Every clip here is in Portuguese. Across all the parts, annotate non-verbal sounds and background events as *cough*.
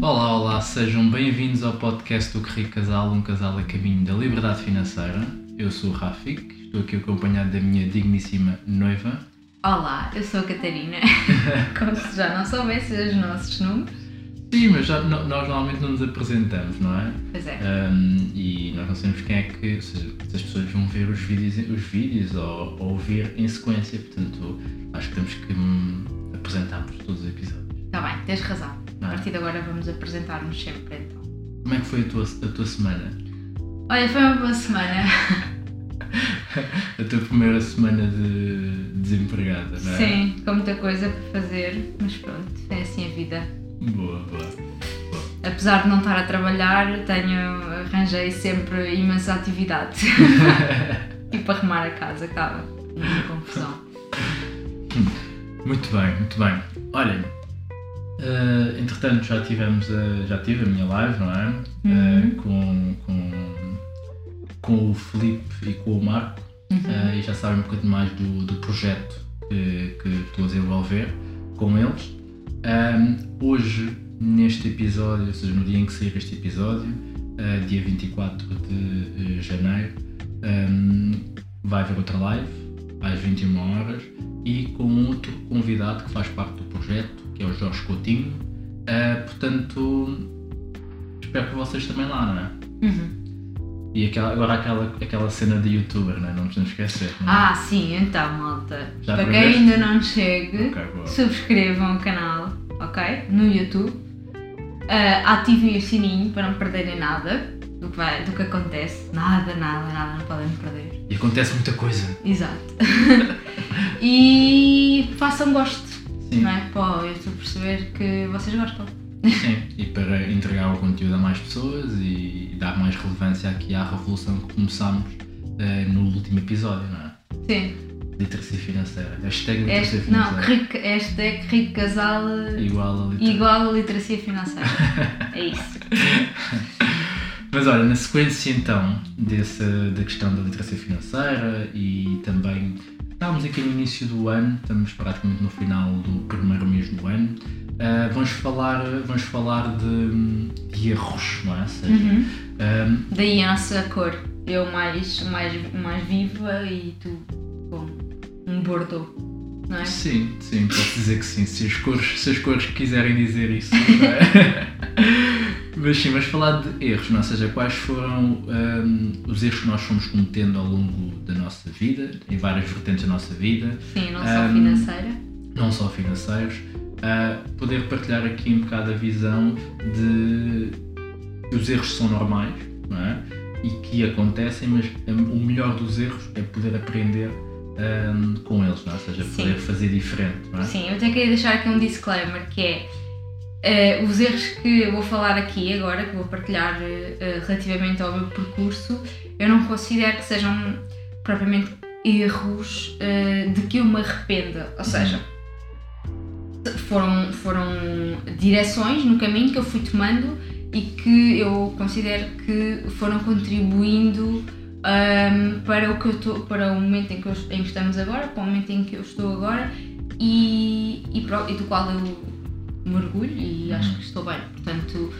Olá, olá, sejam bem-vindos ao podcast do Que Rico Casal, um casal a caminho da liberdade financeira. Eu sou o Rafik, estou aqui acompanhado da minha digníssima noiva. Olá, eu sou a Catarina. *laughs* Como se já não soubesse os nossos números. Sim, mas já, nós normalmente não nos apresentamos, não é? Pois é. Um, e nós não sabemos quem é que, ou seja, se as pessoas vão ver os vídeos, os vídeos ou, ou ouvir em sequência, portanto, acho que temos que hum, apresentarmos todos os episódios. Está bem, tens razão. A é? partir de agora vamos apresentar-nos sempre então. Como é que foi a tua, a tua semana? Olha, foi uma boa semana. *laughs* A tua primeira semana de desempregada, não é? Sim, com muita coisa para fazer, mas pronto, é assim a vida. Boa, boa. Apesar de não estar a trabalhar, tenho, arranjei sempre imensa atividade. e *laughs* para arrumar a casa, acaba. Uma confusão. Muito bem, muito bem. Olhem, eh, entretanto já tivemos a, já tive a minha live, não é? Eh, com, com, com o Felipe e com o Marco eh, e já sabem um bocadinho mais do, do projeto que, que estou a desenvolver com eles. Ahm, hoje, neste episódio, ou seja, no dia em que sair este episódio, eh, dia 24 de eh, janeiro, ahm, vai haver outra live às 21 horas e com outro convidado que faz parte do projeto, que é o Jorge Coutinho. Ah, portanto, espero que vocês também lá, não é? Uhum. E aquela, agora aquela, aquela cena de youtuber, não é? Não nos podemos esquecer. Não é? Ah, sim, então, malta. Já para quem ainda não chegue, Ok, boa. subscrevam o canal, ok? No YouTube. Ah, ativem o sininho para não perderem nada do que, vai, do que acontece. Nada, nada, nada, não podem perder. E acontece muita coisa. Exato. *laughs* e façam gosto, Sim, não é? Para o YouTube perceber que vocês gostam. sim. E para entregar o conteúdo a mais pessoas e dar mais relevância aqui à revolução que começámos eh, no último episódio, não é? Sim. Literacia financeira. Hashtag literacia Este, não, financeira. rico, este é que rico casal Igual a literacia. igual a literacia financeira. É isso. *laughs* Mas olha, na sequência então desse, da questão da literacia financeira e também estamos aqui no início do ano, estamos praticamente no final do primeiro mês do ano, ah, vamos falar, vamos falar de, de erros, não é? Ou seja, Uhum. ah, Daí a nossa cor. Eu mais, mais, mais viva e tu com um bordeaux. Não é? sim, sim, posso dizer que sim, se as cores, se as cores quiserem dizer isso. é? *laughs* Mas sim, vamos falar de erros, não é? ou seja, quais foram ah, os erros que nós fomos cometendo ao longo da nossa vida, em várias vertentes da nossa vida, Sim, não só Um, financeira. não só financeiros, a poder partilhar aqui um bocado a visão de que os erros são normais não é? e que acontecem, mas hum, o melhor dos erros é poder aprender hum, com eles, não é? ou seja, Sim. poder fazer diferente. Não é? Sim, eu até queria deixar aqui um disclaimer que é eh, os erros que eu vou falar aqui agora, que vou partilhar eh, relativamente ao meu percurso, eu não considero que sejam propriamente erros eh, de que eu me arrependa. Ou seja, foram, foram direções no caminho que eu fui tomando e que eu considero que foram contribuindo ahm, para o que eu estou, para o momento em que, eu- em que estamos agora, para o momento em que eu estou agora e, e, e do qual eu me orgulho e acho que estou bem. Portanto,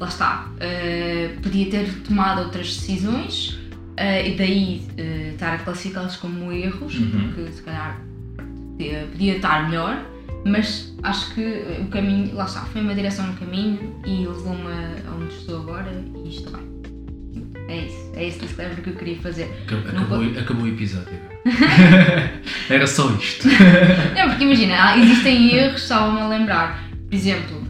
lá está. Ah, podia ter tomado outras decisões ah, e daí ah, estar a classificá-las como erros, Uhum. porque se calhar podia, podia estar melhor, mas acho que o caminho, lá está, foi uma direção no caminho e levou-me a onde estou agora e estou bem. É isso, é esse disclaimer que eu queria fazer. Acabou, Não acabou, o episódio. *laughs* Era só isto. Não, porque imagina, existem erros, estava-me a lembrar. Por exemplo,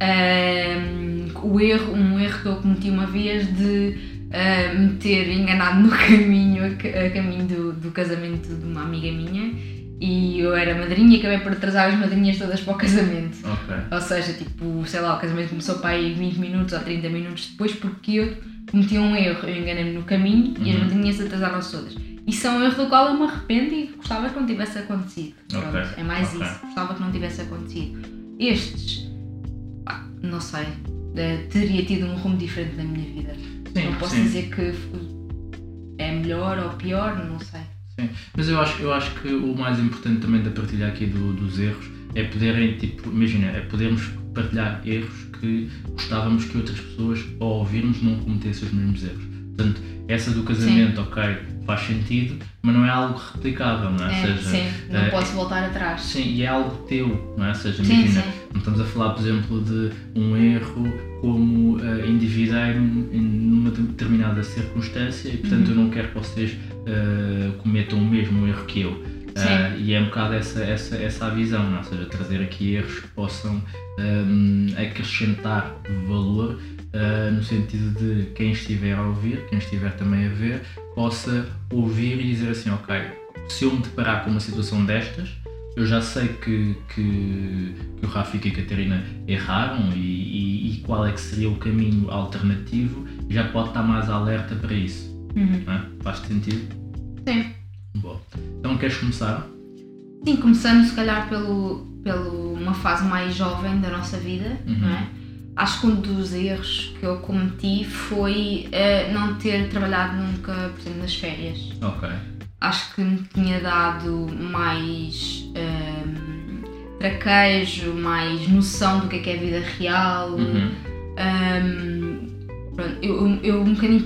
ahm, o erro, um erro que eu cometi uma vez de ah, me ter enganado no *laughs* caminho, a, ca- a caminho do, do casamento de uma amiga minha e eu era madrinha e acabei por atrasar as madrinhas todas para o casamento. ok. Ou seja, tipo, sei lá, o casamento começou para aí 20 minutos ou 30 minutos depois porque eu cometi um erro, eu enganei-me no caminho e as Uhum. madrinhas atrasaram-se todas. Isso é um erro do qual eu me arrependo e gostava que não tivesse acontecido. Pronto, Ok, É mais ok. isso, gostava que não tivesse acontecido. Estes, pá, não sei, eh, teria tido um rumo diferente na minha vida. Sim, não posso sim. dizer que é melhor ou pior, não sei. Sim, mas eu acho, eu acho que o mais importante também da partilha aqui do- dos erros é poderem, tipo, imagina, é podermos partilhar erros que gostávamos que outras pessoas, ao ouvirmos, não cometessem os mesmos erros. Portanto, essa do casamento, sim. ok, faz sentido, mas não é algo replicável, não é? é seja, sim, não uh, posso voltar atrás. Sim, e é algo teu, não é? seja, imagina, sim, não estamos a falar, por exemplo, de um erro como uh, individuei numa determinada circunstância e, portanto, uhum. eu não quero que vocês uh, cometam o mesmo erro que eu. Uh, e é um bocado essa, essa, essa a visão, não? É? ou seja, trazer aqui erros que possam um, acrescentar valor uh, no sentido de quem estiver a ouvir, quem estiver também a ver, possa ouvir e dizer assim: Ok, se eu me deparar com uma situação destas, eu já sei que, que, que o Rafa e a Catarina erraram e, e, e, qual é que seria o caminho alternativo, já pode estar mais alerta para isso. Uhum. É? Faz sentido? Sim. Bom. Então queres começar? Sim, começando se calhar pelo, pelo uma fase mais jovem da nossa vida, uhum. não é? acho que um dos erros que eu cometi foi uh, não ter trabalhado nunca, por exemplo, nas férias. Ok. Acho que me tinha dado mais um, ehm, traquejo, mais noção do que é, que é a vida real. Uhum. Um, ehm, pronto, eu, eu um bocadinho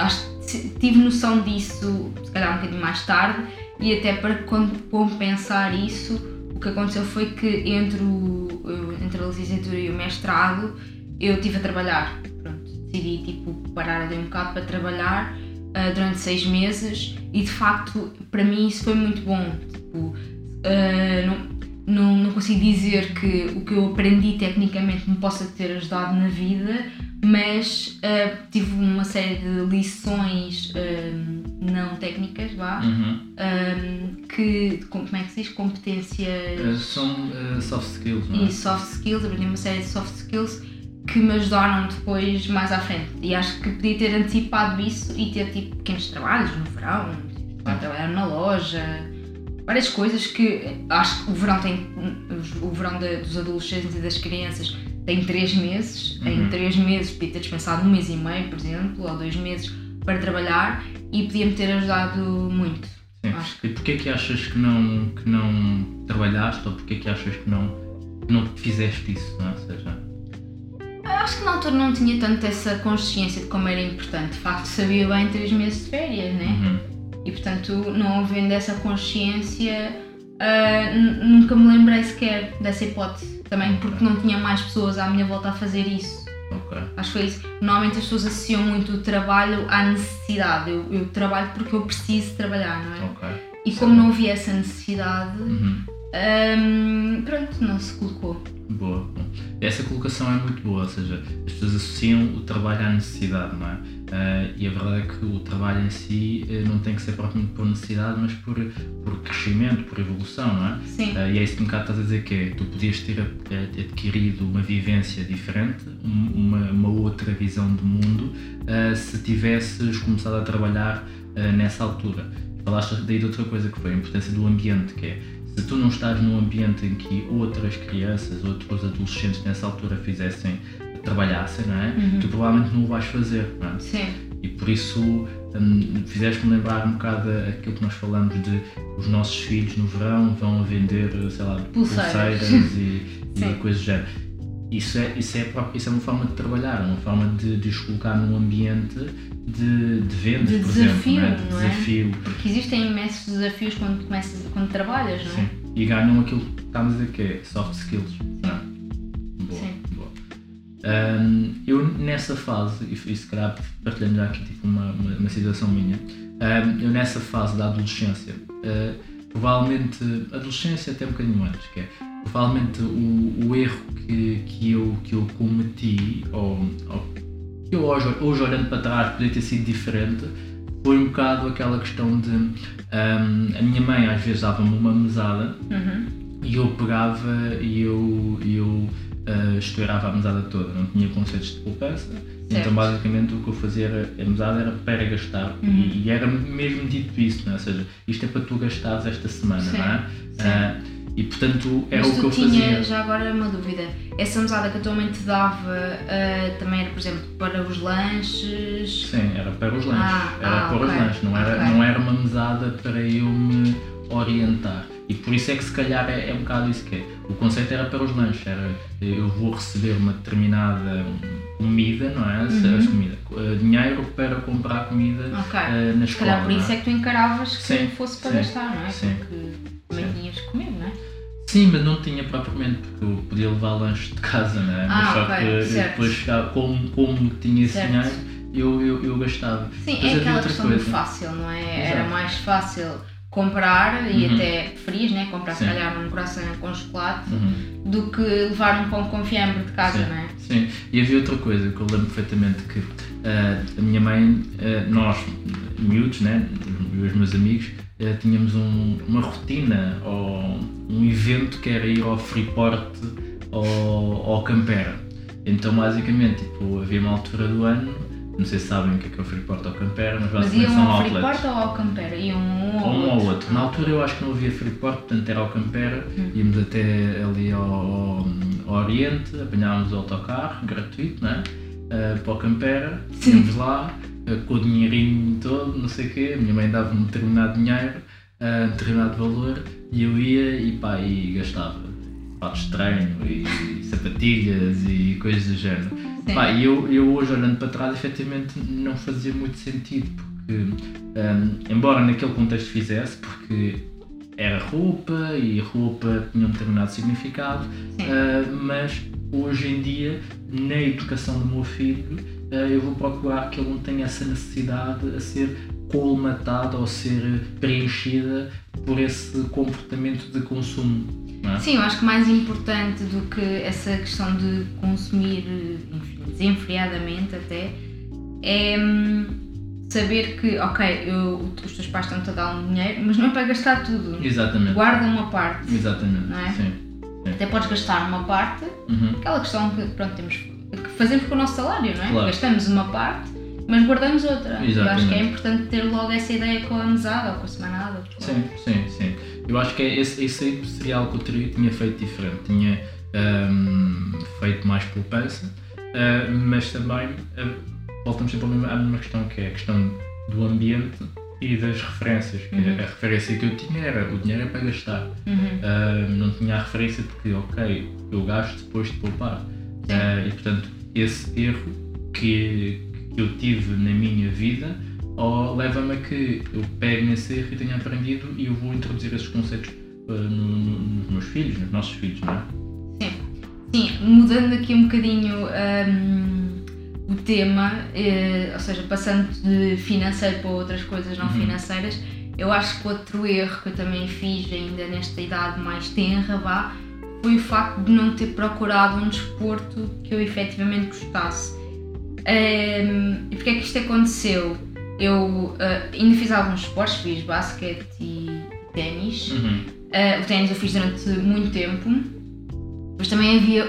acho tive noção disso, se calhar um bocadinho mais tarde, e até para compensar isso, o que aconteceu foi que entre, o, entre a licenciatura e o mestrado eu estive a trabalhar. Pronto, decidi tipo, parar ali um bocado para trabalhar uh, durante seis meses e de facto para mim isso foi muito bom. Tipo, uh, não, não, não consigo dizer que o que eu aprendi tecnicamente me possa ter ajudado na vida, mas uh, tive uma série de lições não técnicas, vá, uhum. que, como é que se diz? Competências. são soft skills, não é? E soft skills, aprendi uma série de soft skills que me ajudaram depois mais à frente. E acho que podia ter antecipado isso e ter tipo pequenos trabalhos no verão, tipo, trabalhar na loja, várias coisas que acho que o verão tem o verão de, dos adolescentes e das crianças tem três meses. Uhum. Em três meses podia ter dispensado um mês e meio, por exemplo, ou dois meses para trabalhar e podia-me ter ajudado muito. Sim. Acho. E porquê que achas que não, que não trabalhaste ou porquê que achas que não, que não fizeste isso? Não é? Ou seja, acho que na altura não tinha tanto essa consciência de como era importante. De facto, sabia bem três meses de férias, né? Uhum. E portanto, não havendo essa consciência, uh, nunca me lembrei sequer dessa hipótese. Também porque não tinha mais pessoas à minha volta a fazer isso. Okay. Acho que foi isso. Normalmente as pessoas associam muito o trabalho à necessidade. Eu, eu trabalho porque eu preciso trabalhar, não é? Okay. E como não havia essa necessidade, uhum. um, pronto, não se colocou. Boa. Essa colocação é muito boa, ou seja, as pessoas associam o trabalho à necessidade, não é? Uh, e a verdade é que o trabalho em si uh, não tem que ser propriamente por necessidade, mas por, por crescimento, por evolução, não é? Sim. Uh, e é isso que um bocado estás a dizer que é, tu podias ter adquirido uma vivência diferente, uma, uma outra visão do mundo, se tivesses começado a trabalhar nessa altura. Falaste daí de outra coisa que foi a importância do ambiente, que é se tu não estás num ambiente em que outras crianças, outros adolescentes nessa altura fizessem, trabalhassem, não é? Uhum. Tu provavelmente não o vais fazer, não é? Sim. E por isso hum, fizeste-me lembrar um bocado aquilo que nós falamos de os nossos filhos no verão vão vender, sei lá, pulseiras, pulseiras e, *laughs* e coisas do género. Isso é, isso, é, isso é uma forma de trabalhar, uma forma de, de os colocar num ambiente de, de vendas, de por desafio, exemplo. Não é? Não é? desafio. Porque existem imensos desafios quando, começas, quando trabalhas, não é? Sim. E ganham aquilo que estamos a dizer que é soft skills. Não é? Boa, Sim. boa. Um, eu nessa fase, e, e se calhar partilhando já aqui tipo, uma, uma, uma situação minha, um, eu nessa fase da adolescência, uh, provavelmente, adolescência até um bocadinho antes, que é provavelmente o, o erro que, que, eu, que eu cometi, ou, ou que eu hoje, hoje olhando para trás poderia ter sido diferente, foi um bocado aquela questão de um, a minha mãe às vezes dava-me uma mesada uhum. e eu pegava e eu, eu uh, estourava a mesada toda, não tinha conceitos de poupança. Então basicamente o que eu fazia era, a mesada era para gastar uhum. e, e, era mesmo dito isso, não é? ou seja, isto é para tu gastares esta semana, Sim. não é? E portanto era Mas o que eu tinha, fazia. Já agora uma dúvida, essa mesada que a tua mãe te dava uh, também era, por exemplo, para os lanches? Sim, era para os lanches. Ah, era ah, para okay. os lanches, não era, okay. não era uma mesada para eu me orientar. E por isso é que se calhar é, é um bocado isso que é. o conceito era para os lanches, era eu vou receber uma determinada comida, não é? Uhum. comida, uh, dinheiro para comprar comida okay. uh, na escola. Se calhar por isso é? é que tu encaravas que sim, fosse para sim, gastar, não é? Sim. Porque também tinhas de comer, não é? Sim, mas não tinha propriamente, porque eu podia levar lanche de casa, não é? Ah, mas só okay, que certo. depois, como, como tinha esse dinheiro, eu, eu, eu gastava. Sim, mas é aquela questão coisa. do fácil, não é? Exato. Era mais fácil comprar e uhum. até preferias, né? Comprar Sim. se calhar um coração com chocolate uhum. do que levar um pão com fiambre de casa, Sim. não é? Sim, e havia outra coisa que eu lembro perfeitamente que uh, a minha mãe, uh, nós miúdos, né? Os meus amigos, uh, tínhamos um, uma rotina ou um evento que era ir ao Freeport ou ao Campera. Então basicamente tipo, havia uma altura do ano não sei se sabem o que é, que é o Freeport ou Campera, mas basicamente mas são ao outlets. Freeport ou ao Campera? Iam um ou um outro. outro. Na altura eu acho que não havia Freeport, portanto era ao Campera, hum. íamos até ali ao, ao, ao, Oriente, apanhávamos o autocarro, gratuito, né? Uh, para o Campera, íamos lá, com o dinheirinho todo, não sei o quê, a minha mãe dava-me um determinado dinheiro, uh, um determinado valor, e eu ia e pá, e gastava. Fatos de treino e sapatilhas e coisas do género. Pá, e eu, eu hoje olhando para trás, efetivamente não fazia muito sentido, porque, um, embora naquele contexto fizesse, porque era roupa e roupa tinha um determinado significado, uh, mas hoje em dia, na educação do meu filho, eu vou procurar que ele não tenha essa necessidade a ser colmatada ou ser preenchida por esse comportamento de consumo. É? Sim, eu acho que mais importante do que essa questão de consumir enfim, desenfreadamente até é hum, saber que, ok, eu, os teus pais estão-te a dar um dinheiro, mas não é para gastar tudo. Exatamente. Guarda uma parte. Exatamente. É? Sim. Sim. Até podes gastar uma parte, uhum. aquela questão que pronto, temos fazemos com o nosso salário, não é? Claro. Gastamos uma parte mas guardamos outra. Exatamente. Eu acho que é importante ter logo essa ideia com a mesada ou com a semanada. Sim, sim, sim. Eu acho que é esse, esse aí seria algo que eu tinha feito diferente. Tinha um, feito mais poupança, uh, mas também uh, voltamos sempre à mesma questão, que é a questão do ambiente e das referências. Que uhum. A referência que eu tinha era o dinheiro é para gastar. Uhum. Uh, não tinha a referência de que, ok, eu gasto depois de poupar. E portanto, esse erro que, que eu tive na minha vida ou leva-me a que eu pegue nesse erro e tenha aprendido e eu vou introduzir esses conceitos uh, no, no, nos meus filhos, nos nossos filhos, não é? Sim, sim mudando aqui um bocadinho um, o tema, eh, ou seja, passando de financeiro para outras coisas não uhum. financeiras, eu acho que outro erro que eu também fiz ainda nesta idade mais tenra, vá, foi o facto de não ter procurado um desporto que eu efetivamente gostasse. Um, e porquê é que isto aconteceu? Eu uh, ainda fiz alguns esportes, fiz basquete e ténis. Uhum. Uh, o ténis eu fiz durante muito tempo. Mas também havia.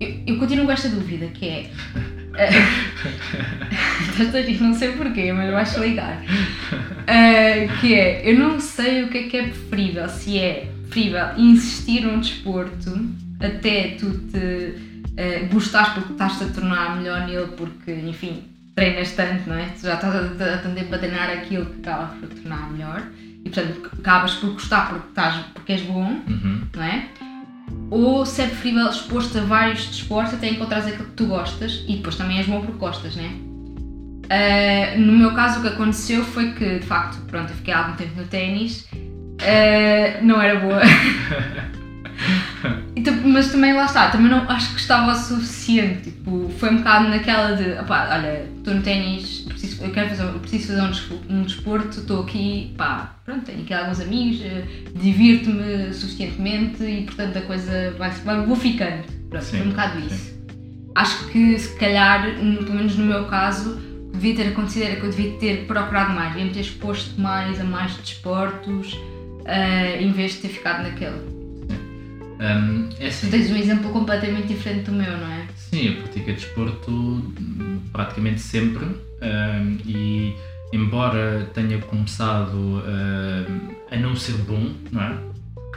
Eu, eu continuo com esta dúvida, que é. *laughs* Uh, não sei porquê, mas vais ligar. Uh, que é, eu não sei o que é que é preferível, se é preferível insistir num desporto até tu te uh, gostares porque estás-te a tornar melhor nele, porque, enfim, treinas tanto, não é? Tu já estás a, a tender para treinar aquilo que acabas por tornar melhor e, portanto, acabas por gostar porque, estás, porque és bom, uhum. não é? Ou se é preferível expor-te a vários desportos até encontrares aquilo que tu gostas e depois também és bom porque gostas, não é? Uh, no meu caso, o que aconteceu foi que, de facto, pronto, eu fiquei algum tempo no ténis, uh, não era boa. *laughs* Mas também lá está, também não acho que estava o suficiente. Tipo, foi um bocado naquela de opá, olha, estou no ténis, preciso, eu quero fazer, preciso fazer um, desporto, estou aqui, pá, pronto, tenho aqui alguns amigos, eh, divirto-me suficientemente e portanto a coisa vai, vai vou ficando. Pronto, sim, foi um bocado isso. Sim. Acho que se calhar, pelo menos no meu caso, devia ter acontecido era que eu devia ter procurado mais, devia ter exposto mais a mais desportos uh, em vez de ter ficado naquele. Um, é assim, tu tens um exemplo completamente diferente do meu, não é? Sim, eu pratico desporto praticamente sempre um, e embora tenha começado uh, a não ser bom, não é?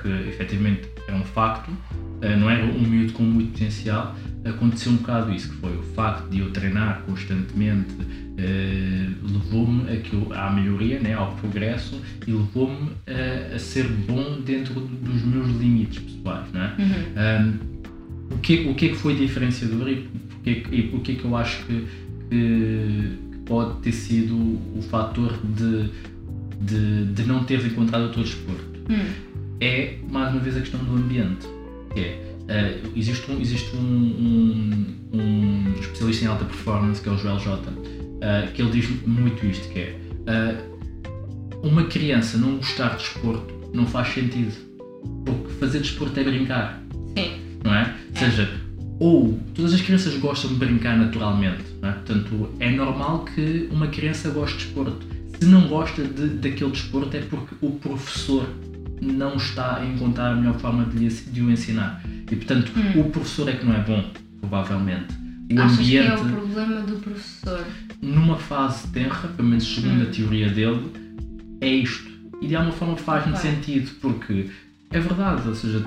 Que efetivamente é um facto, uh, não era um miúdo com muito potencial, aconteceu um bocado isso, que foi o facto de eu treinar constantemente uh, levou-me a que eu, à melhoria, né, ao progresso e levou-me a, a, ser bom dentro dos meus limites pessoais. Né? Uhum. Um, o, que, o que é que foi diferenciador e, porque, e o que é que eu acho que, que, que pode ter sido o fator de, de, de não teres encontrado o teu desporto? Uhum. É, mais uma vez, a questão do ambiente. Que é, Uh, existe um, existe um, um, um, especialista em alta performance que é o Joel J, uh, que ele diz muito isto, que é uh, uma criança não gostar de desporto não faz sentido. Porque fazer desporto é brincar. Sim. Não é? Ou seja, ou todas as crianças gostam de brincar naturalmente. É? Portanto, é normal que uma criança goste de desporto. Se não gosta de, daquele desporto é porque o professor não está a encontrar a melhor forma de, lhe, de o ensinar. E portanto, hum. o professor é que não é bom, provavelmente. O Achas ambiente, que é o problema do professor? Numa fase tenra, pelo menos segundo hum. a teoria dele, é isto. E de alguma forma faz muito sentido, porque é verdade, ou seja,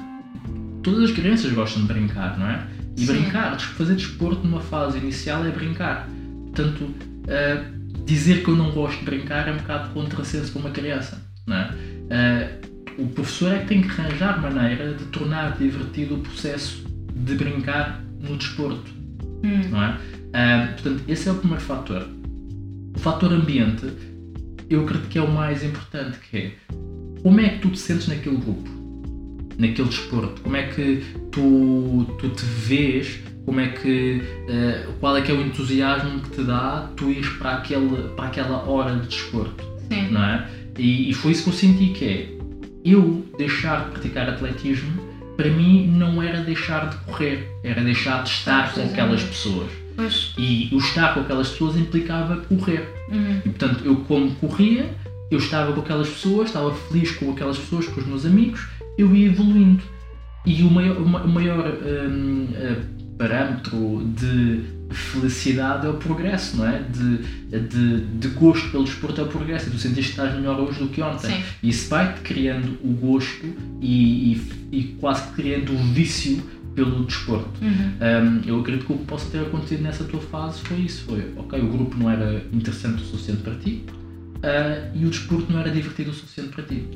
todas as crianças gostam de brincar, não é? E Sim. brincar, fazer desporto numa fase inicial é brincar. Portanto, uh, dizer que eu não gosto de brincar é um bocado contrassenso para uma criança, não é? Uh, o professor é que tem que arranjar maneira de tornar divertido o processo de brincar no desporto. Hum. Não é? Uh, portanto, esse é o primeiro fator. O fator ambiente, eu acredito que é o mais importante, que é como é que tu te sentes naquele grupo, naquele desporto, como é que tu, tu te vês, como é que, uh, qual é que é o entusiasmo que te dá tu ires para, aquele, para aquela hora de desporto, Sim. não é? E, e foi isso que eu senti que é, eu deixar de praticar atletismo, para mim não era deixar de correr, era deixar de estar com aquelas pessoas. Pois. E o estar com aquelas pessoas implicava correr. Uhum. E portanto, eu como corria, eu estava com aquelas pessoas, estava feliz com aquelas pessoas, com os meus amigos, eu ia evoluindo. E o maior, o maior um, parâmetro de felicidade é o progresso, não é? De, de, de gosto pelo desporto é o progresso. E tu sentiste que estás melhor hoje do que ontem. Sim. E isso vai-te criando o gosto e, e, e, quase criando o vício pelo desporto. Uhum. Um, eu acredito que o que possa ter acontecido nessa tua fase foi isso. Foi, ok, o grupo não era interessante o suficiente para ti uh, e o desporto não era divertido o suficiente para ti.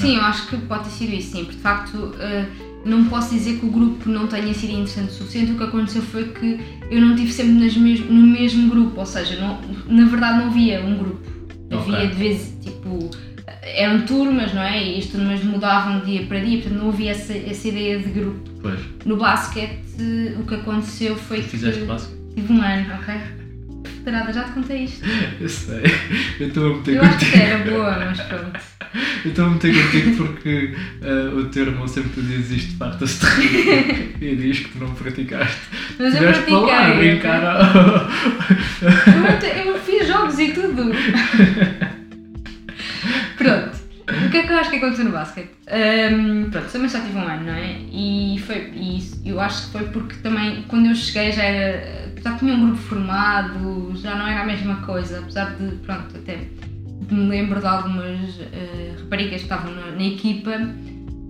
Sim, eu acho que pode ter sido isso, sim. Porque de facto... Uh não posso dizer que o grupo não tenha sido interessante o suficiente. O que aconteceu foi que eu não estive sempre mes no mesmo grupo, ou seja, não, na verdade não havia um grupo. Okay. Havia de vez, tipo, eram turmas, não é? E as turmas mudavam de dia para dia, portanto não havia essa, essa ideia de grupo. Pois. No basquete, o que aconteceu foi tu que. Fizeste basquete? Tive um ano, ok? Tarada, já te contei isto. *laughs* Eu sei. Eu estou a meter Eu acho que era boa, mas pronto. *laughs* Eu estou meter contigo porque uh, o teu irmão sempre diz isto, farta-se de rir *laughs* e diz que tu não praticaste. Mas eu pratiquei. Para lá, brincar eu, eu fiz jogos e tudo. Pronto. O que é que eu acho que aconteceu no basquete? Um, pronto, também só tive um ano, não é? E, foi, e eu acho que foi porque também, quando eu cheguei, já era. Já tinha um grupo formado, já não era a mesma coisa, apesar de, pronto, até me lembro de algumas uh, raparigas que estavam na, na, equipa,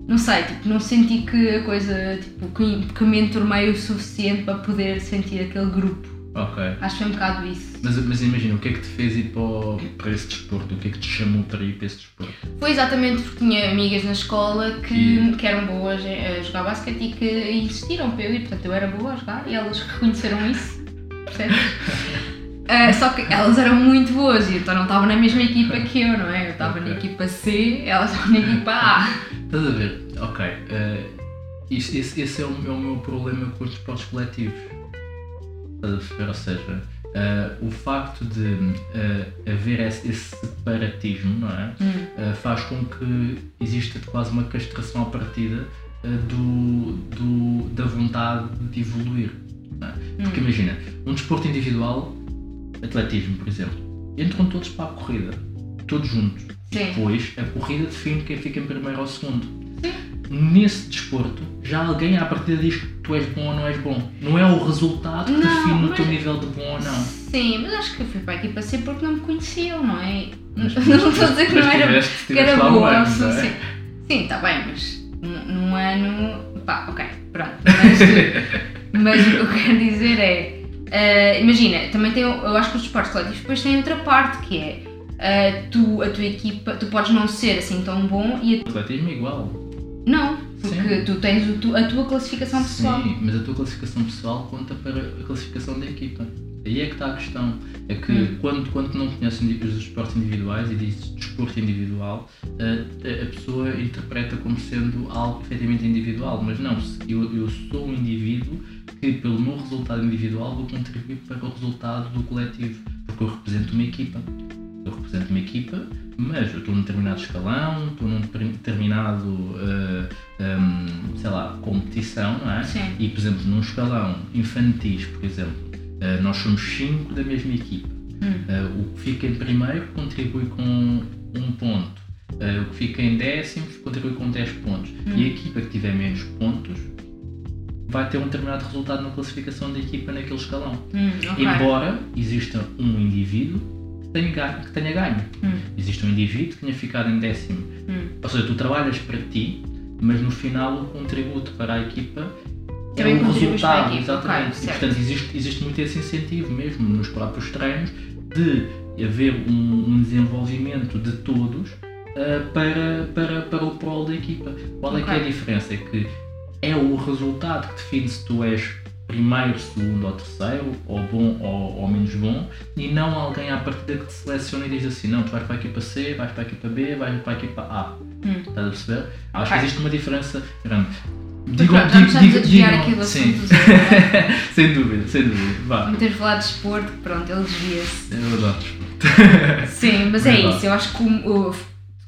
não sei, tipo, não senti que a coisa, tipo, que, que me entormei o suficiente para poder sentir aquele grupo. Ok. Acho que foi um bocado isso. Mas, mas imagina, o que é que te fez ir para, para esse desporto? O que é que te chamou para ir para esse desporto? Foi exatamente porque tinha amigas na escola que, e... que eram boas a jogar basquete e que insistiram para eu ir, portanto eu era boa a jogar e elas *laughs* reconheceram isso, percebes? Uh, só que elas eram muito boas e então não estavam na mesma equipa que eu, não é? Eu estava okay. na equipa C, elas estavam na equipa A. Estás a ver? Ok. Uh, isso, esse, esse é, o, é, o, meu problema com os esportes coletivos. Estás a ver? Ou seja, uh, o facto de haver esse, esse, separatismo, não é? Hum. faz com que exista quase uma castração à partida do, do, da vontade de evoluir. É? Porque hum. imagina, um desporto individual atletismo, por exemplo, entram todos para a corrida, todos juntos. Sim. Depois a corrida define quem fica em primeiro ou segundo. Sim. Nesse desporto, já alguém à partida diz que tu és bom ou não és bom. Não é o resultado que não, define mas... o teu nível de bom ou não. Sim, mas acho que eu fui para aqui para ser porque não me conheciam, não é? Mas, não estou a dizer que não era, tiveste, que era boa. Um ano, sim, é? sim, está bem, mas num ano. pá, ok, pronto. Mas, *laughs* Mas o que eu quero dizer é, uh, imagina, também tem, eu acho que os esportes coletivos depois têm outra parte que é, uh, tu, a tua equipa, tu podes não ser assim tão bom e a... O atletismo é igual. Não, porque Sim. tu tens a tua classificação pessoal. Sim, mas a tua classificação pessoal conta para a classificação da equipa. Aí é que está a questão. É que hum. quando, quando não conheces os esportes individuais e dizes desporto individual, a, a, pessoa interpreta como sendo algo efetivamente individual. Mas não, eu, eu sou um indivíduo que, pelo meu resultado individual, vou contribuir para o resultado do coletivo, porque eu represento uma equipa. Eu represento uma equipa, mas eu estou num determinado escalão, estou num determinado, uh, um, sei lá, competição, não é? Sim. E, por exemplo, num escalão infantis, por exemplo, Uh, nós somos cinco da mesma equipa. Uh, o que fica em primeiro contribui com um ponto. Uh, o que fica em décimos contribui com 10 pontos. Hum. E a equipa que tiver menos pontos vai ter um determinado resultado na classificação da equipa naquele escalão. Hum, okay. Embora exista um indivíduo que tenha ganho. Que tenha ganho. Hum. Existe um indivíduo que tenha ficado em décimo. Hum. Ou seja, tu trabalhas para ti, mas no final o contributo para a equipa também é um resultado, exatamente. Okay, e, portanto, existe, existe muito esse incentivo mesmo nos próprios treinos de haver um, um desenvolvimento de todos uh, para, para, para o prol da equipa. Qual okay. é que é a diferença? É que é o resultado que define se tu és primeiro, segundo ou terceiro, ou bom ou, ou, menos bom, e não alguém à partida que te seleciona e diz assim, não, tu vais para a equipa C, vais para a equipa B, vais para a equipa A. Hum. Estás a perceber? Okay. Acho que existe uma diferença grande. Digam, Pronto, vamos digo, desviar aqui do sim. *laughs* sem dúvida, sem dúvida. Vá. Vamos ter falado de esporte, pronto, ele desvia-se. Eu adoro desporto. Sim, mas é isso. Eu acho que, o,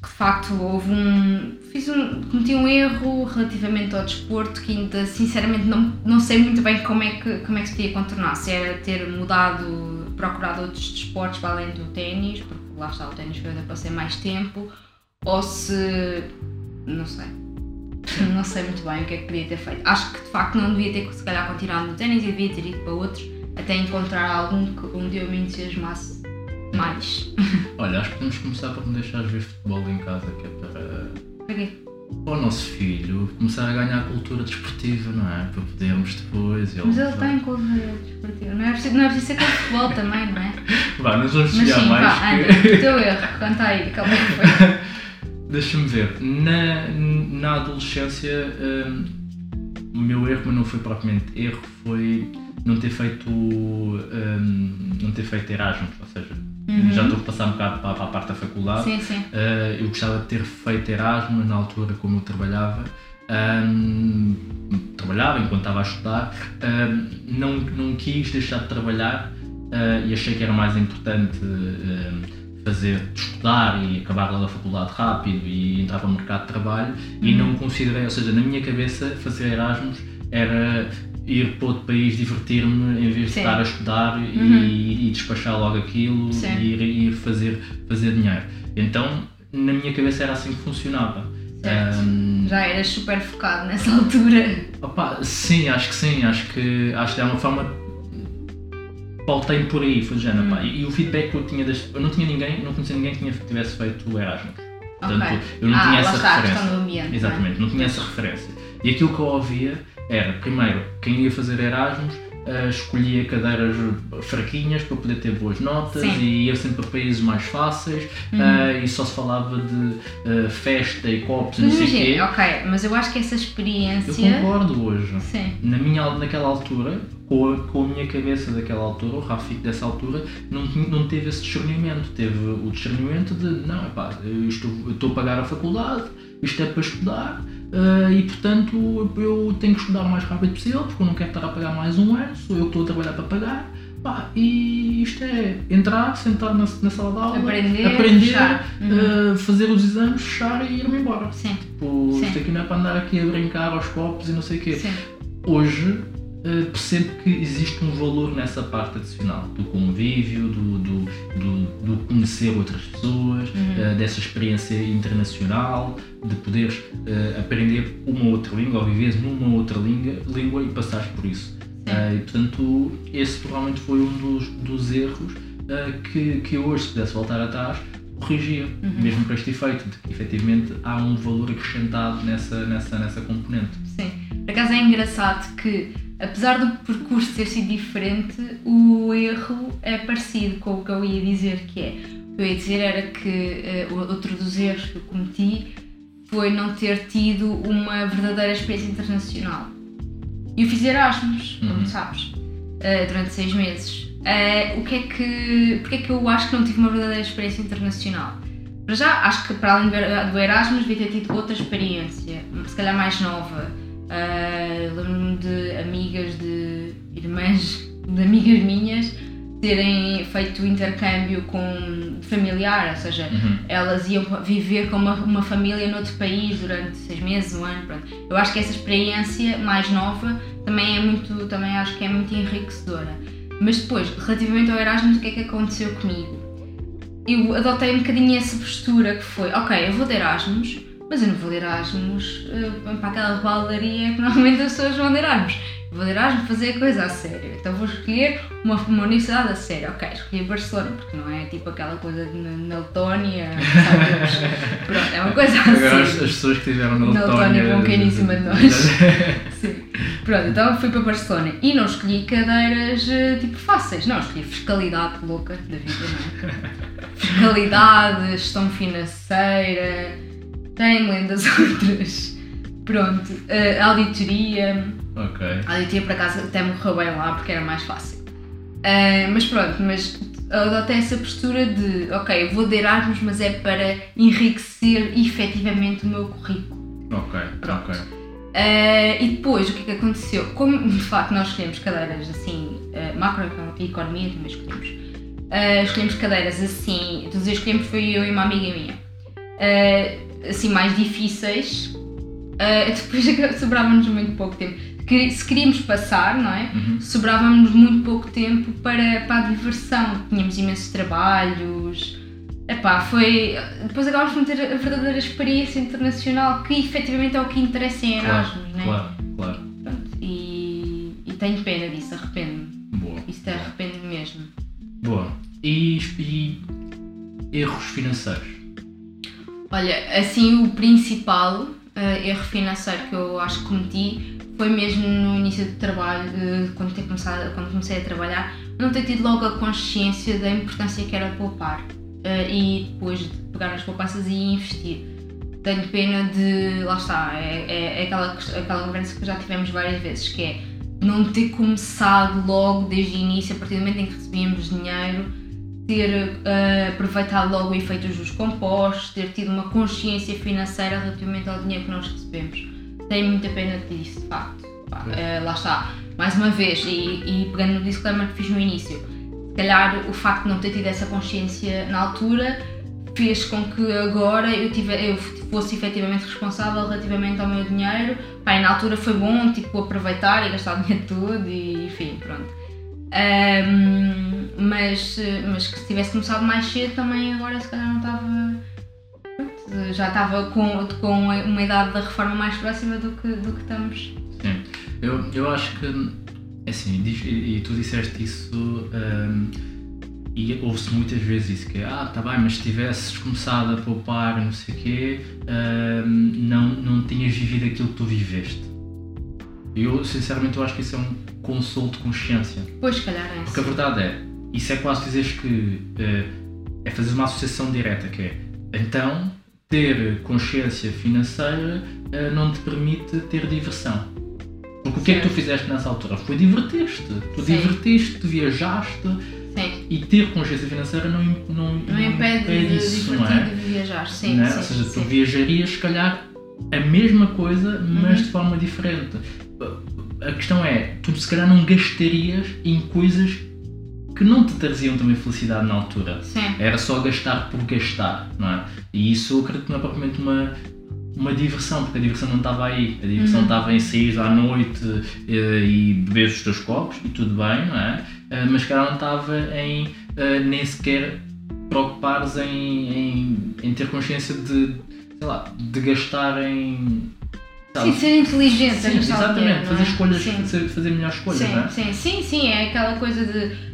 de facto houve um. Fiz um. cometi um erro relativamente ao desporto que ainda sinceramente não, não sei muito bem como é, que, como é que se podia contornar. Se era ter mudado, procurado outros desportos para além do ténis, porque lá está o ténis foi para ser mais tempo, ou se. não sei *laughs* não sei muito bem o que é que podia ter feito. Acho que de facto não devia ter, se calhar, continuado no ténis e devia ter ido para outros até encontrar algum que um dia eu me entusiasmasse mais. *laughs* Olha, acho que podemos começar por me deixar ver futebol em casa, que é para. Para quê? Para o nosso filho começar a ganhar cultura desportiva, não é? Para podermos depois. Ele Mas ele tem cultura desportiva, não é preciso, não é preciso ser com futebol também, não é? *laughs* Vá, nós vamos chegar mais. Vá, que... anda, o teu erro, conta aí, calma aí que foi. *laughs* Deixa-me ver. Na, na adolescência, um, o meu erro, mas não foi propriamente erro, foi não ter feito um, não ter feito Erasmus, ou seja, uhum. já estou a passar um bocado para, para, a parte da faculdade. Sim, sim. Uh, eu gostava de ter feito Erasmus na altura como eu trabalhava. Um, trabalhava enquanto estava a estudar, um, não, não quis deixar de trabalhar uh, e achei que era mais importante uh, fazer, estudar e acabar lá a faculdade rápido e entrar para o mercado de trabalho uhum. e não considerei, ou seja, na minha cabeça fazer Erasmus era ir para outro país divertir-me em vez de Sim. estar a estudar uhum. e, e, despachar logo aquilo Sim. e ir, ir, fazer, fazer dinheiro. Então na minha cabeça era assim que funcionava. Um, Já eras super focado nessa *laughs* altura. Opa, sim, acho que sim, acho que, acho que é uma forma pautei por aí, foi género, hum. e, e, o feedback que eu tinha das, eu não tinha ninguém, não conhecia ninguém que tivesse feito o Erasmus. Portanto, okay. eu não ah, tinha essa está, referência. Ambiente, Exatamente, não, não tinha essa referência. E aquilo que eu ouvia era, primeiro, quem ia fazer Erasmus uh, escolhia cadeiras fraquinhas para poder ter boas notas Sim. e ia sempre para países mais fáceis uhum. uh, e só se falava de uh, festa e copos e não sei o quê. Ok, mas eu acho que essa experiência. Eu concordo hoje. Sim. Na minha, naquela altura, com a, com a minha cabeça daquela altura, o Rafik dessa altura, não, não teve esse discernimento. Teve o discernimento de, não, epá, eu estou a pagar a faculdade, isto é para estudar, Uh, e portanto eu tenho que estudar o mais rápido possível porque eu não quero estar a pagar mais um ano, sou eu que estou a trabalhar para pagar. Pá, e isto é entrar, sentar na, na sala de aula, aprender, aprender uh, fazer os exames, fechar e ir-me embora. Sim. Tipo, Sim. isto aqui não é para andar aqui a brincar aos copos e não sei o quê. Sim. Hoje uh, percebo que existe um valor nessa parte adicional do convívio, do, do, do, do conhecer outras pessoas, uhum. uh, dessa experiência internacional, de poderes uh, aprender uma outra língua ou viveres numa outra língua, língua e passares por isso. e portanto, esse provavelmente foi um dos, dos erros que, que hoje, se pudesse voltar atrás, corrigia, uhum. mesmo para este efeito, de que efetivamente há um valor acrescentado nessa, nessa, nessa componente. Sim, por acaso é engraçado que apesar do percurso ter sido diferente, o erro é parecido com o que eu ia dizer, que é, o que eu ia dizer era que uh, outro dos erros que eu cometi foi não ter tido uma verdadeira experiência internacional. Eu fiz Erasmus, como uhum. sabes, uh, durante seis meses. Uh, o que é que, porque é que eu acho que não tive uma verdadeira experiência internacional? Para já, acho que para além do Erasmus devia ter tido outra experiência, se calhar mais nova. Uh, Lembro-me de amigas, de irmãs, de amigas minhas terem feito intercâmbio com familiar, ou seja, uhum. elas iam viver com uma, uma família noutro país durante seis meses, um ano, pronto. Eu acho que essa experiência mais nova também é muito, também acho que é muito enriquecedora. Mas depois, relativamente ao Erasmus, o que é que aconteceu comigo? Eu adotei um bocadinho essa postura que foi, ok, eu vou de Erasmus, mas eu não vou de Erasmus uh, para aquela baldaria que *laughs* normalmente as pessoas vão de Erasmus vou de Erasmus fazer a coisa a sério. Então vou escolher uma, uma universidade a sério. Ok, escolhi Barcelona, porque não é tipo aquela coisa de, na, na Letónia, *laughs* Pronto, é uma coisa assim. Agora as, pessoas que estiveram na Letónia. Na Letónia vão cair em cima de nós. *laughs* Sim. Pronto, então fui para Barcelona e não escolhi cadeiras eh, tipo fáceis, não, escolhi fiscalidade louca da vida, não é? Fiscalidade, gestão financeira, tem lendas *laughs* outras. Pronto, uh, auditoria. Ok. A auditoria por acaso até me correu bem lá porque era mais fácil. Uh, mas pronto, mas adotei essa postura de ok, vou de Erasmus, mas é para enriquecer efetivamente o meu currículo. Ok, pronto. ok. Uh, e depois o que é que aconteceu? Como de facto nós escolhemos cadeiras assim, uh, macroeconomia também escolhemos. Uh, escolhemos cadeiras assim, todos escolhemos foi eu e uma amiga minha. Uh, assim mais difíceis, Uh, *laughs* depois sobrava-nos muito pouco tempo. Se queríamos passar, não é? Uhum. Sobrava-nos muito pouco tempo para, para a diversão. Tínhamos imensos trabalhos. Epá, foi. Depois acabámos por ter a verdadeira experiência internacional, que efetivamente é o que interessa em Erasmus, claro, não é? Claro, claro. Pronto, e, e tenho pena disso, arrependo-me. Boa. Isso te arrependo mesmo. Boa. E, e erros financeiros? Olha, assim o principal uh, erro financeiro que eu acho que cometi foi mesmo no início do trabalho, de, quando, ter começado, quando comecei a trabalhar, não ter tido logo a consciência da importância que era poupar uh, e depois de pegar as poupanças e investir. Tenho pena de. lá está, é, é, é aquela, aquela conversa que já tivemos várias vezes, que é não ter começado logo desde o início, a partir do momento em que recebíamos dinheiro ter uh, aproveitado logo o efeito dos compostos, ter tido uma consciência financeira relativamente ao dinheiro que nós recebemos. Tenho muita pena disso, de facto. Uh, lá está, mais uma vez, e, e pegando no disclaimer que fiz no início, se calhar o facto de não ter tido essa consciência na altura fez com que agora eu, tive, eu fosse efetivamente responsável relativamente ao meu dinheiro. Na altura foi bom tipo, aproveitar e gastar o dinheiro todo e enfim, pronto. Um, mas, mas que se tivesse começado mais cedo também agora se calhar não estava. Já estava com, com uma idade da reforma mais próxima do que, do que estamos. Sim, eu, eu acho que é assim, e, e tu disseste isso um, e ouve-se muitas vezes isso, que ah, tá bem, mas se tivesses começado a poupar não sei o quê, um, não, não tinhas vivido aquilo que tu viveste. Eu sinceramente eu acho que isso é um consolo de consciência. Pois, calhar é. Porque a verdade é, isso é quase dizeres que uh, é fazer uma associação direta, que é então ter consciência financeira uh, não te permite ter diversão. Porque o que é que tu fizeste nessa altura? Foi divertir-te. Tu divertiste, viajaste sim. e ter consciência financeira não, não, não, não impede, isso, não é? de viajar. Sim, é? sim, Ou seja, sim. tu viajarias se calhar a mesma coisa, mas uhum. de forma diferente a questão é, tu se calhar não gastarias em coisas que não te traziam também felicidade na altura. Sim. Era só gastar por gastar, não é? E isso eu acredito que não é propriamente uma, uma diversão, porque a diversão não estava aí. A diversão uhum. estava em sair à noite e, eh, e beber os teus copos, e tudo bem, não é? Eh, mas que não estava em eh, nem sequer preocupares em, em, em ter consciência de, sei lá, de gastar em Sim, ser inteligente, sim, exatamente, fazer é? escolhas, fazer, fazer melhores escolhas, sim, não é? Sim, sim, sim, é aquela coisa de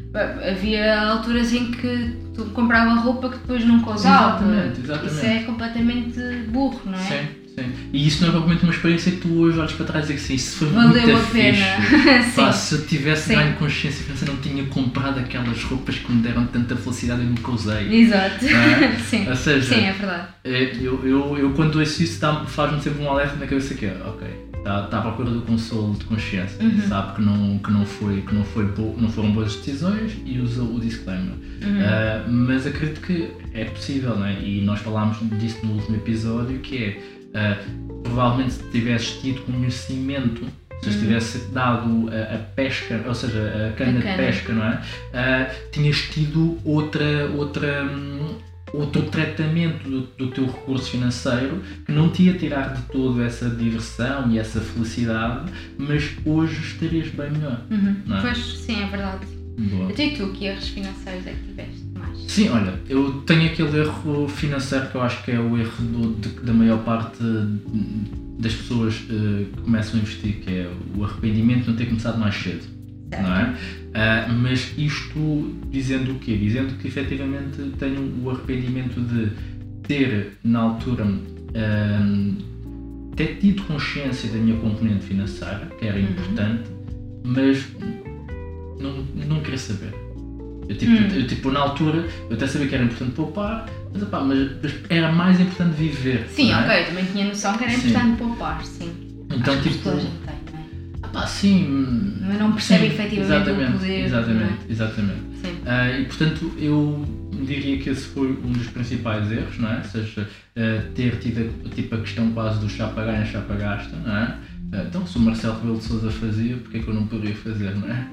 havia alturas em que tu comprava roupa que depois nunca usava. Exatamente, exatamente. Isso é completamente burro, não é? Sim, Sim. E isso não é propriamente uma experiência que tu hoje olhas para trás e dizer que sim, isso foi Valeu muito a pena. fixe. *laughs* Pá, se eu tivesse Sim. ganho consciência financeira, não tinha comprado aquelas roupas que me deram tanta felicidade e nunca usei. Exato. É? *laughs* Sim. Ou seja, Sim, é verdade. É, Eu, eu, eu quando ouço isso faz-me sempre um alerta na cabeça que é, ok, está tá à procura do consolo de consciência, Uhum. sabe que não, que não, foi, que não, foi bo- não foram boas decisões e usa o disclaimer. Uhum. Ah, mas acredito que é possível, não é? E nós falámos disso no último episódio, que é, ah, provavelmente se tivesses tido conhecimento, se Uhum. eu tivesse dado a, a pesca, ou seja, a cana, A cana. de pesca, não é? Ah, tinhas tido outra, outra, hum, outro tratamento do, do teu recurso financeiro que não te ia tirar de todo essa diversão e essa felicidade, mas hoje estarias bem melhor. Uhum. É? Pois, sim, é verdade. Boa. E tu, que erros financeiros é que tiveste mais? Sim, olha, eu tenho aquele erro financeiro que eu acho que é o erro do- de- da maior parte das pessoas eh, que começam a investir, que é o arrependimento de não ter começado mais cedo. Certo. não é? Ah, mas isto dizendo o quê? Dizendo que efetivamente tenho o arrependimento de ter, na altura, ahm, ter tido consciência da minha componente financeira, que era Uhum. importante, mas não, não queria saber. Eu tipo, Hum. eu, tipo, na altura, eu até sabia que era importante poupar, mas, epá, mas, mas era mais importante viver. Sim, não é? ok, eu também tinha noção que era Sim. importante poupar, sim. Então, Acho que tipo, toda a gente tem, não é? epá, sim. Mas não percebe sim, efetivamente exatamente, o poder. Exatamente, não exatamente. é? Sim. Ah, e portanto eu diria que esse foi um dos principais erros, não é? Ou seja, ah, ter tido a, tipo, a questão quase do chapa ganha, chapa gasta, não é? Ah, então se o Marcelo Rebelo de Souza fazia, porque é que eu não poderia fazer, não é?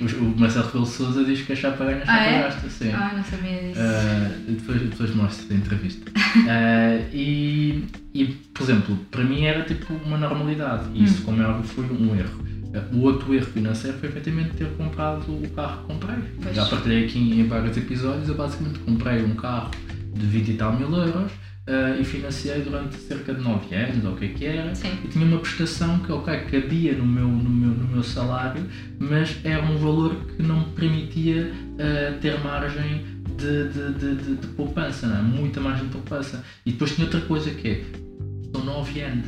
O? O, Marcelo Rebelo de Souza diz que a chapa ganha, chapa Ah, é? gasta, sim. Ah, não sabia disso. Ah, depois, depois mostro a entrevista. *laughs* Ah, e, e, por exemplo, para mim era tipo uma normalidade. E Hum. isso, como é óbvio, foi um erro. Ah, O outro erro financeiro foi efetivamente ter comprado o carro que comprei. Pois. Já partilhei aqui em vários episódios. Eu basicamente comprei um carro de 20 e tal mil euros ah, e financiei durante cerca de 9 anos, ou o que é que era. Sim. E tinha uma prestação que, ok, cabia no meu, no meu, no meu salário, mas era um valor que não me permitia ah, ter margem de, de, de, de, de poupança, é? muita margem de poupança. E depois tinha outra coisa que é, são 9 anos.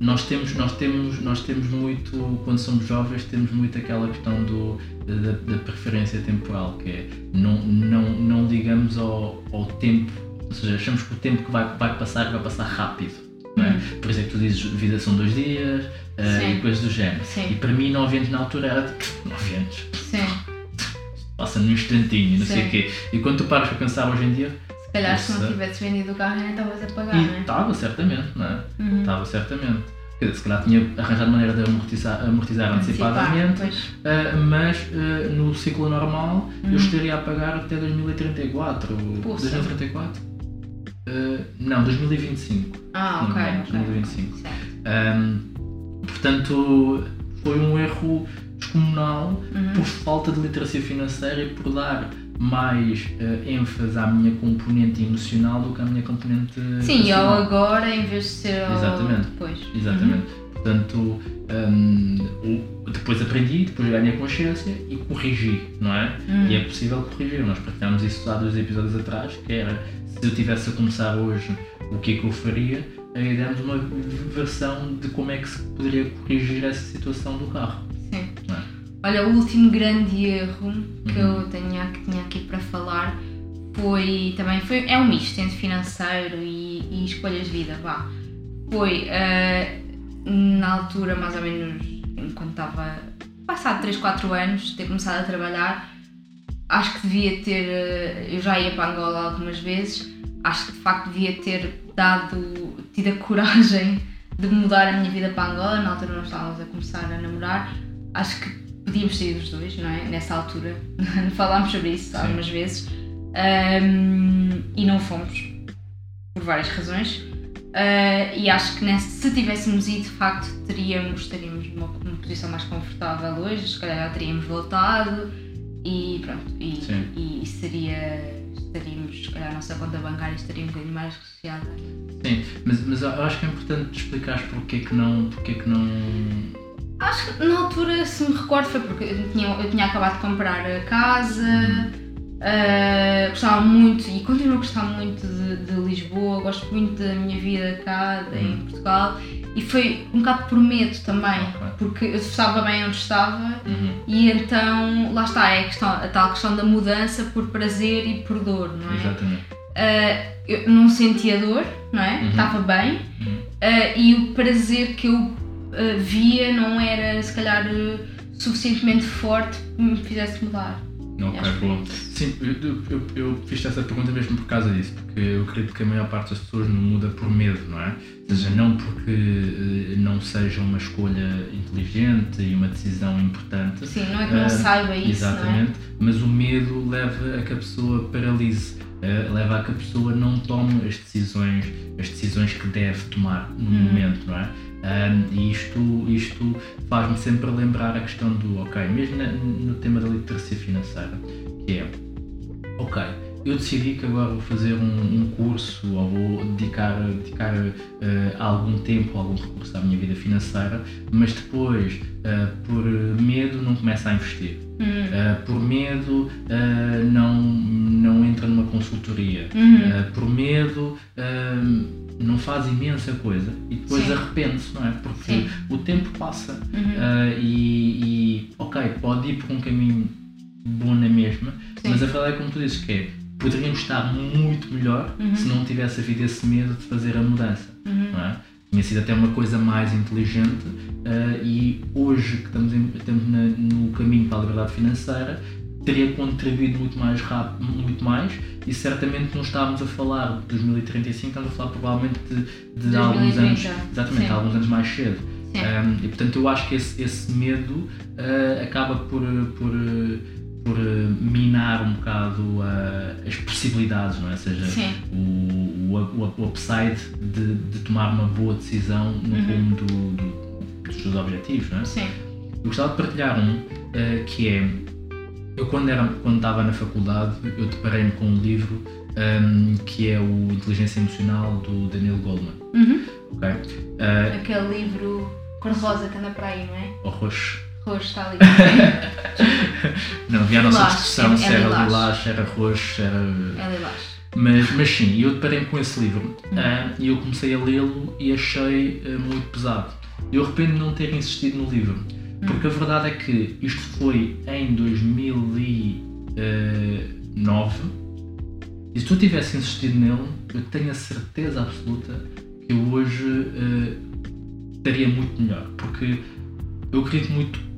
Nós temos, nós, temos, nós temos muito, quando somos jovens, temos muito aquela questão do, da, da preferência temporal, que é não, não, não ligamos ao, ao tempo, ou seja, achamos que o tempo que vai, vai passar vai passar rápido. É? Por exemplo, tu dizes vida são dois dias Sim. e coisas do género. Sim. E para mim, 9 anos na altura era tipo 9 anos, Sim. passa num instantinho, não sei Sim. o quê. E quando tu paras para pensar hoje em dia, Se calhar se não tivesse vendido o carro ainda estavas a pagar, não é? estava certamente, não é? Uhum. Estava certamente. Quer dizer, se calhar tinha arranjado maneira de amortizar, amortizar antecipadamente, ah, mas ah, no ciclo normal Hum. eu estaria a pagar até 2034. Poça. 2034? Ah, não, 2025. Ah, ok, não, ok. 2025. Certo. Ahm, portanto, foi um erro descomunal Uhum. por falta de literacia financeira e por dar mais eh, ênfase à minha componente emocional do que à minha componente Sim, ao agora em vez de ser ao Exatamente. depois. Exatamente. Portanto, hum, o- depois aprendi, depois ganhei consciência e corrigi, não é? Hum. E é possível corrigir. Nós partilhámos isso há dois episódios atrás, que era se eu tivesse a começar hoje, o que é que eu faria? Aí demos uma versão de como é que se poderia corrigir essa situação do carro. Sim. É? Olha, o último grande erro que Uhum. eu tenho, que tinha aqui para falar foi também foi, é um misto entre financeiro e, e escolhas de vida, vá. Foi eh, na altura, mais ou menos, quando estava passado 3, 4 anos, ter começado a trabalhar, acho que devia ter, eh, eu já ia para Angola algumas vezes, acho que de facto devia ter dado, tido a *laughs* coragem de mudar a minha vida para Angola, na altura nós estávamos a começar a namorar, acho que podíamos sair os dois, não é? Nessa altura, *laughs* falámos sobre isso Sim. algumas vezes. Ahm, e não fomos, por várias razões. Ah, e acho que nesse- se tivéssemos ido, de facto, teríamos, estaríamos numa, numa posição mais confortável hoje, se calhar já teríamos voltado e pronto, e, e seria, estaríamos, se calhar a nossa conta bancária estaria um bocadinho mais recheada. Sim, mas, mas eu acho que é importante explicar porque que não. Porque que não. Acho que na altura, se me recordo, foi porque eu tinha, eu tinha acabado de comprar a casa Uh, gostava muito e continuo a gostar muito de, de, Lisboa, gosto muito da minha vida cá, em uhum. Portugal e foi um bocado por medo também, okay. porque eu estava bem onde estava uhum. e então lá está, é a, questão, a tal questão da mudança por prazer e por dor, não é? Exatamente. Uh, eu não sentia dor, não é? Uhum. Estava bem uhum. uh, e o prazer que eu uh, via não era se calhar suficientemente forte que me fizesse mudar. Ok, boa. Sim, eu, eu, eu, fiz essa pergunta mesmo por causa disso, porque eu acredito que a maior parte das pessoas não muda por medo, não é? Ou seja, não porque uh, não seja uma escolha inteligente e uma decisão importante. Sim, não é que não uh, saiba isso. Exatamente, é? mas o medo leva a que a pessoa paralise. Uh, leva a que a pessoa não tome as decisões, as decisões que deve tomar no uhum. momento, não é? Um, e isto, isto faz-me sempre lembrar a questão do, ok, mesmo na, no tema da literacia financeira, que é, ok, eu decidi que agora vou fazer um, um curso ou vou dedicar, dedicar uh, algum tempo, algum recurso à minha vida financeira, mas depois, uh, por medo, não começo a investir. Uh, por medo, não, não entra numa consultoria. Uhum. por medo, não faz imensa coisa e depois arrepende-se, não é? Porque Sim. o tempo passa uhum. uh, e, e, ok, pode ir por um caminho bom na mesma, Sim. mas a verdade é como tu dizes que é, poderíamos estar muito melhor uhum. se não tivesse havido esse medo de fazer a mudança, uhum. não é? Tinha sido até uma coisa mais inteligente uh, e hoje que estamos, em, estamos na, no caminho para a liberdade financeira, teria contribuído muito mais rápido, muito mais e certamente não estávamos a falar de 2035, estamos a falar provavelmente de, de alguns anos, exatamente, Sim. alguns anos mais cedo. Um, e portanto eu acho que esse, esse medo uh, acaba por, por, por minar um bocado uh, as possibilidades, não é? Ou seja, o, o, o, upside de, de, tomar uma boa decisão no uhum. rumo do, do, dos seus objetivos, não é? Sim. Eu gostava de partilhar um uh, que é eu quando, era, quando estava na faculdade, eu deparei-me com um livro um, que é o Inteligência Emocional do Daniel Goleman. Uhum. Okay? Uh, Aquele livro cor-de-rosa que anda para aí, não é? O roxo. Roxo está ali. *laughs* não, havia a nossa discussão se era lilás, se era roxo, se era. É lilás. Mas, mas sim, eu deparei-me com esse livro uhum. uh, e eu comecei a lê-lo e achei uh, muito pesado. Eu arrependo de não ter insistido no livro porque a verdade é que isto foi em 2009 e se tu tivesse insistido nele, eu tenho a certeza absoluta que eu hoje uh, estaria muito melhor. Porque eu acredito muito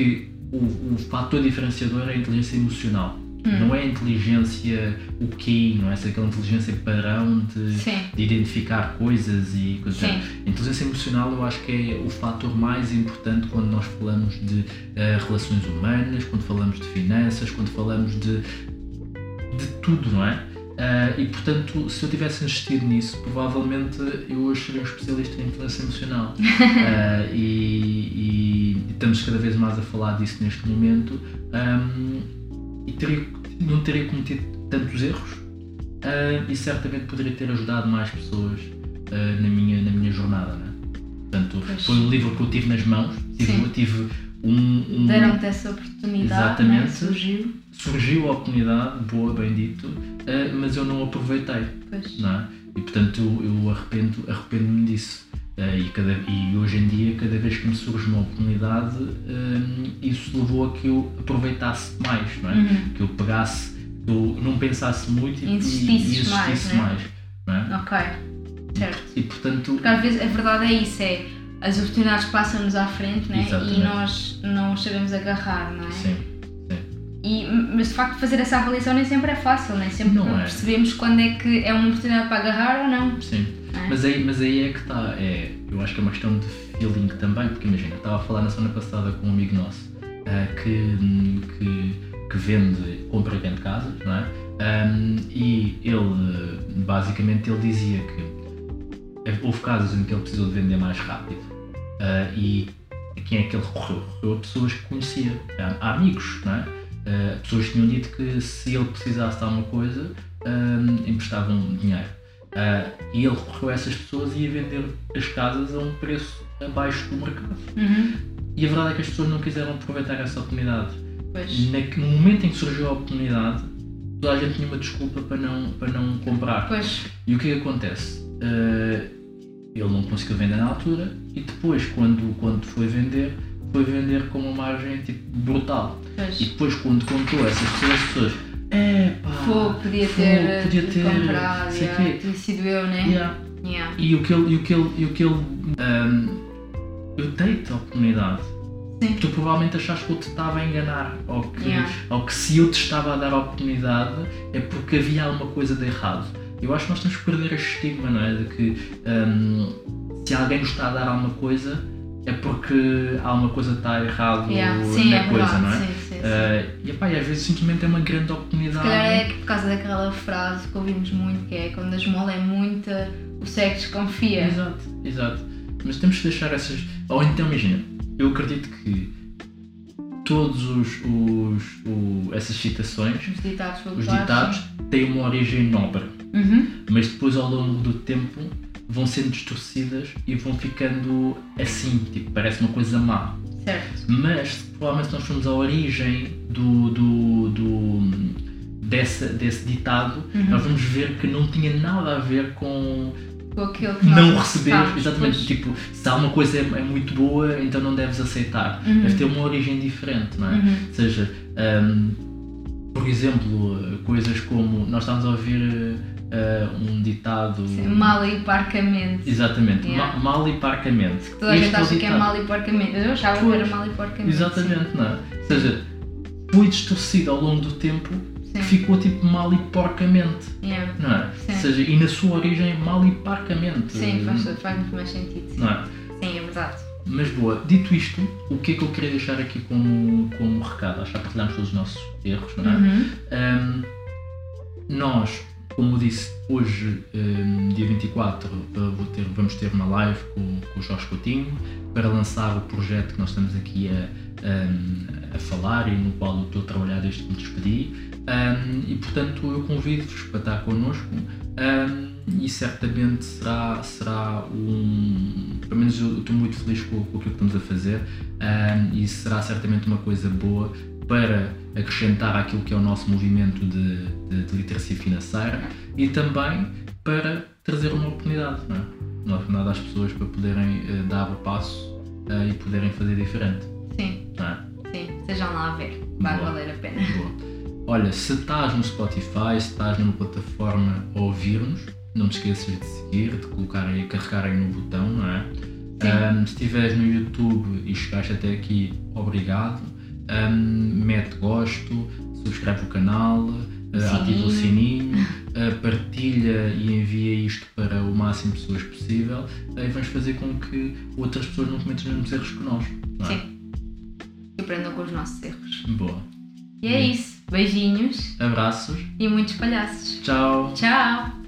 que o, o fator diferenciador é a inteligência emocional. Hum. Não é a inteligência o quê, não é essa aquela inteligência padrão de, de, identificar coisas e coisas. Sim. A inteligência emocional eu acho que é o fator mais importante quando nós falamos de uh, relações humanas, quando falamos de finanças, quando falamos de, de tudo, não é? Uh, e portanto, se eu tivesse insistido nisso, provavelmente eu hoje seria um especialista em inteligência emocional. uh, *laughs* e, e, estamos cada vez mais a falar disso neste momento. Um, e teria, não teria cometido tantos erros uh, e certamente poderia ter ajudado mais pessoas uh, na, minha, na minha jornada. Né? Portanto, pois. foi um livro que eu tive nas mãos, tive, tive um. um Deram-te essa oportunidade, exatamente, né? surgiu. Surgiu a oportunidade, boa, bem dito, uh, mas eu não aproveitei. Pois. Não é? E portanto eu, eu arrependo, arrependo-me disso. Uh, e, cada, e hoje em dia, cada vez que me surge uma oportunidade, uh, isso levou a que eu aproveitasse mais, não é? Uhum. Que eu pegasse, que eu não pensasse muito e, insistisse, e, e insistisse mais. mais não é? Ok, certo. E, portanto. Porque às vezes a verdade é isso, é as oportunidades passam-nos à frente né? e nós não sabemos agarrar, não é? Sim. E, mas de facto fazer essa avaliação nem sempre é fácil, nem sempre não é. percebemos quando é que é uma oportunidade para agarrar ou não. Sim. É? Mas, aí, mas aí é que está. É, eu acho que é uma questão de feeling também, porque imagina, eu estava a falar na semana passada com um amigo nosso uh, que, que, que, vende, compra e vende casas, não é? Um, e ele, basicamente, ele dizia que houve casos em que ele precisou de vender mais rápido uh, e quem é que ele recorreu? Recorreu a pessoas que conhecia, há amigos, não é? Uh, pessoas tinham dito que se ele precisasse de alguma coisa, uh, emprestavam dinheiro. Uh, e ele recorreu a essas pessoas e ia vender as casas a um preço abaixo do mercado. Uhum. E a verdade é que as pessoas não quiseram aproveitar essa oportunidade. Pois. no momento em que surgiu a oportunidade, toda a gente tinha uma desculpa para não, para não comprar. Pois. E o que é que acontece? Uh, ele não conseguiu vender na altura e depois, quando, quando foi vender, foi vender com uma margem tipo, brutal. Pois. E depois, quando contou essas pessoas, as pessoas. É pá! Fogo, podia ter, podia ter comprado, sei yeah, quê. tinha sido eu, né? Yeah. Yeah. E o que ele. E o que ele, e o que ele um, eu dei-te a oportunidade. Sim. Tu provavelmente achaste que eu te estava a enganar, ou que, Yeah. ou que se eu te estava a dar a oportunidade é porque havia alguma coisa de errado. Eu acho que nós temos que perder este estigma, não é? De que um, se alguém nos está a dar alguma coisa é porque alguma coisa está errado Yeah. Na é coisa, verdade. não é? Sim, sim. Uh, e, epá, e às vezes simplesmente é uma grande Se oportunidade. calhar é por causa daquela frase que ouvimos muito, que é quando a esmola é muita, o cego desconfia. Exato, exato. Mas temos que deixar essas. Ou então, imagina, eu acredito que todos os, os, o- essas citações, Os ditados os ditados, têm uma origem nobre, Uhum. mas depois ao longo do tempo vão sendo distorcidas e vão ficando assim, tipo, parece uma coisa má. Certo. Mas provavelmente nós formos à origem do, do, do- dessa, desse ditado, Uhum. nós vamos ver que não tinha nada a ver com não receber, exatamente, pois. tipo, se alguma coisa é, é muito boa, então não deves aceitar. Uhum. Deve ter uma origem diferente, não é? Uhum. Ou seja, hum, por exemplo, coisas como nós estamos a ouvir uh, um ditado. Sim, Mal e parcamente. Exatamente, Yeah. ma- mal e parcamente. Toda a gente é acha que é ditado. mal e porcamente. Eu achava que Pois. era mal e porcamente. Exatamente, não é? Ou seja, foi distorcido ao longo do tempo Sim. que Sim. ficou tipo mal e porcamente, Yeah. não é? Sim. Ou seja, e na sua origem mal e parcamente. Sim, faz, faz muito mais sentido. Sim, Não é? Sim, é verdade. Mas boa, dito isto, o que é que eu queria deixar aqui como, como recado? Acho que já partilhamos todos os nossos erros, não é? Uhum. Um, nós, como disse, hoje, um, dia 24, uh, vou ter- vamos ter uma live com, com o Jorge Coutinho para lançar o projeto que nós estamos aqui a, um, a falar e no qual eu estou a trabalhar desde que me despedi. Um, e portanto eu convido-vos para estar connosco um, e certamente será, será um. Pelo menos eu estou muito feliz com, com aquilo que estamos a fazer um, e será certamente uma coisa boa para acrescentar àquilo que é o nosso movimento de, de, de literacia financeira e também para trazer uma oportunidade, não é? Uma oportunidade às pessoas para poderem eh, dar o passo eh, e poderem fazer diferente, Sim, é? sim. Sejam lá a ver. Vai Boa. valer a pena. Boa. Olha, se estás no Spotify, se estás numa plataforma a ouvir-nos, não te esqueças de seguir, de colocar aí, carregar aí no botão, não é? Ahm, se estiveres no YouTube e chegaste até aqui, obrigado. Ahm, mete gosto, subscreve o canal, ah, ativa o sininho, ah, partilha e envia isto para o máximo de pessoas possível e vamos fazer com que outras pessoas não cometam os mesmos erros que nós. É? Sim. Aprendam com os nossos erros. Boa. E é isso. Beijinhos Abraços. e muitos palhaços. Tchau. Tchau!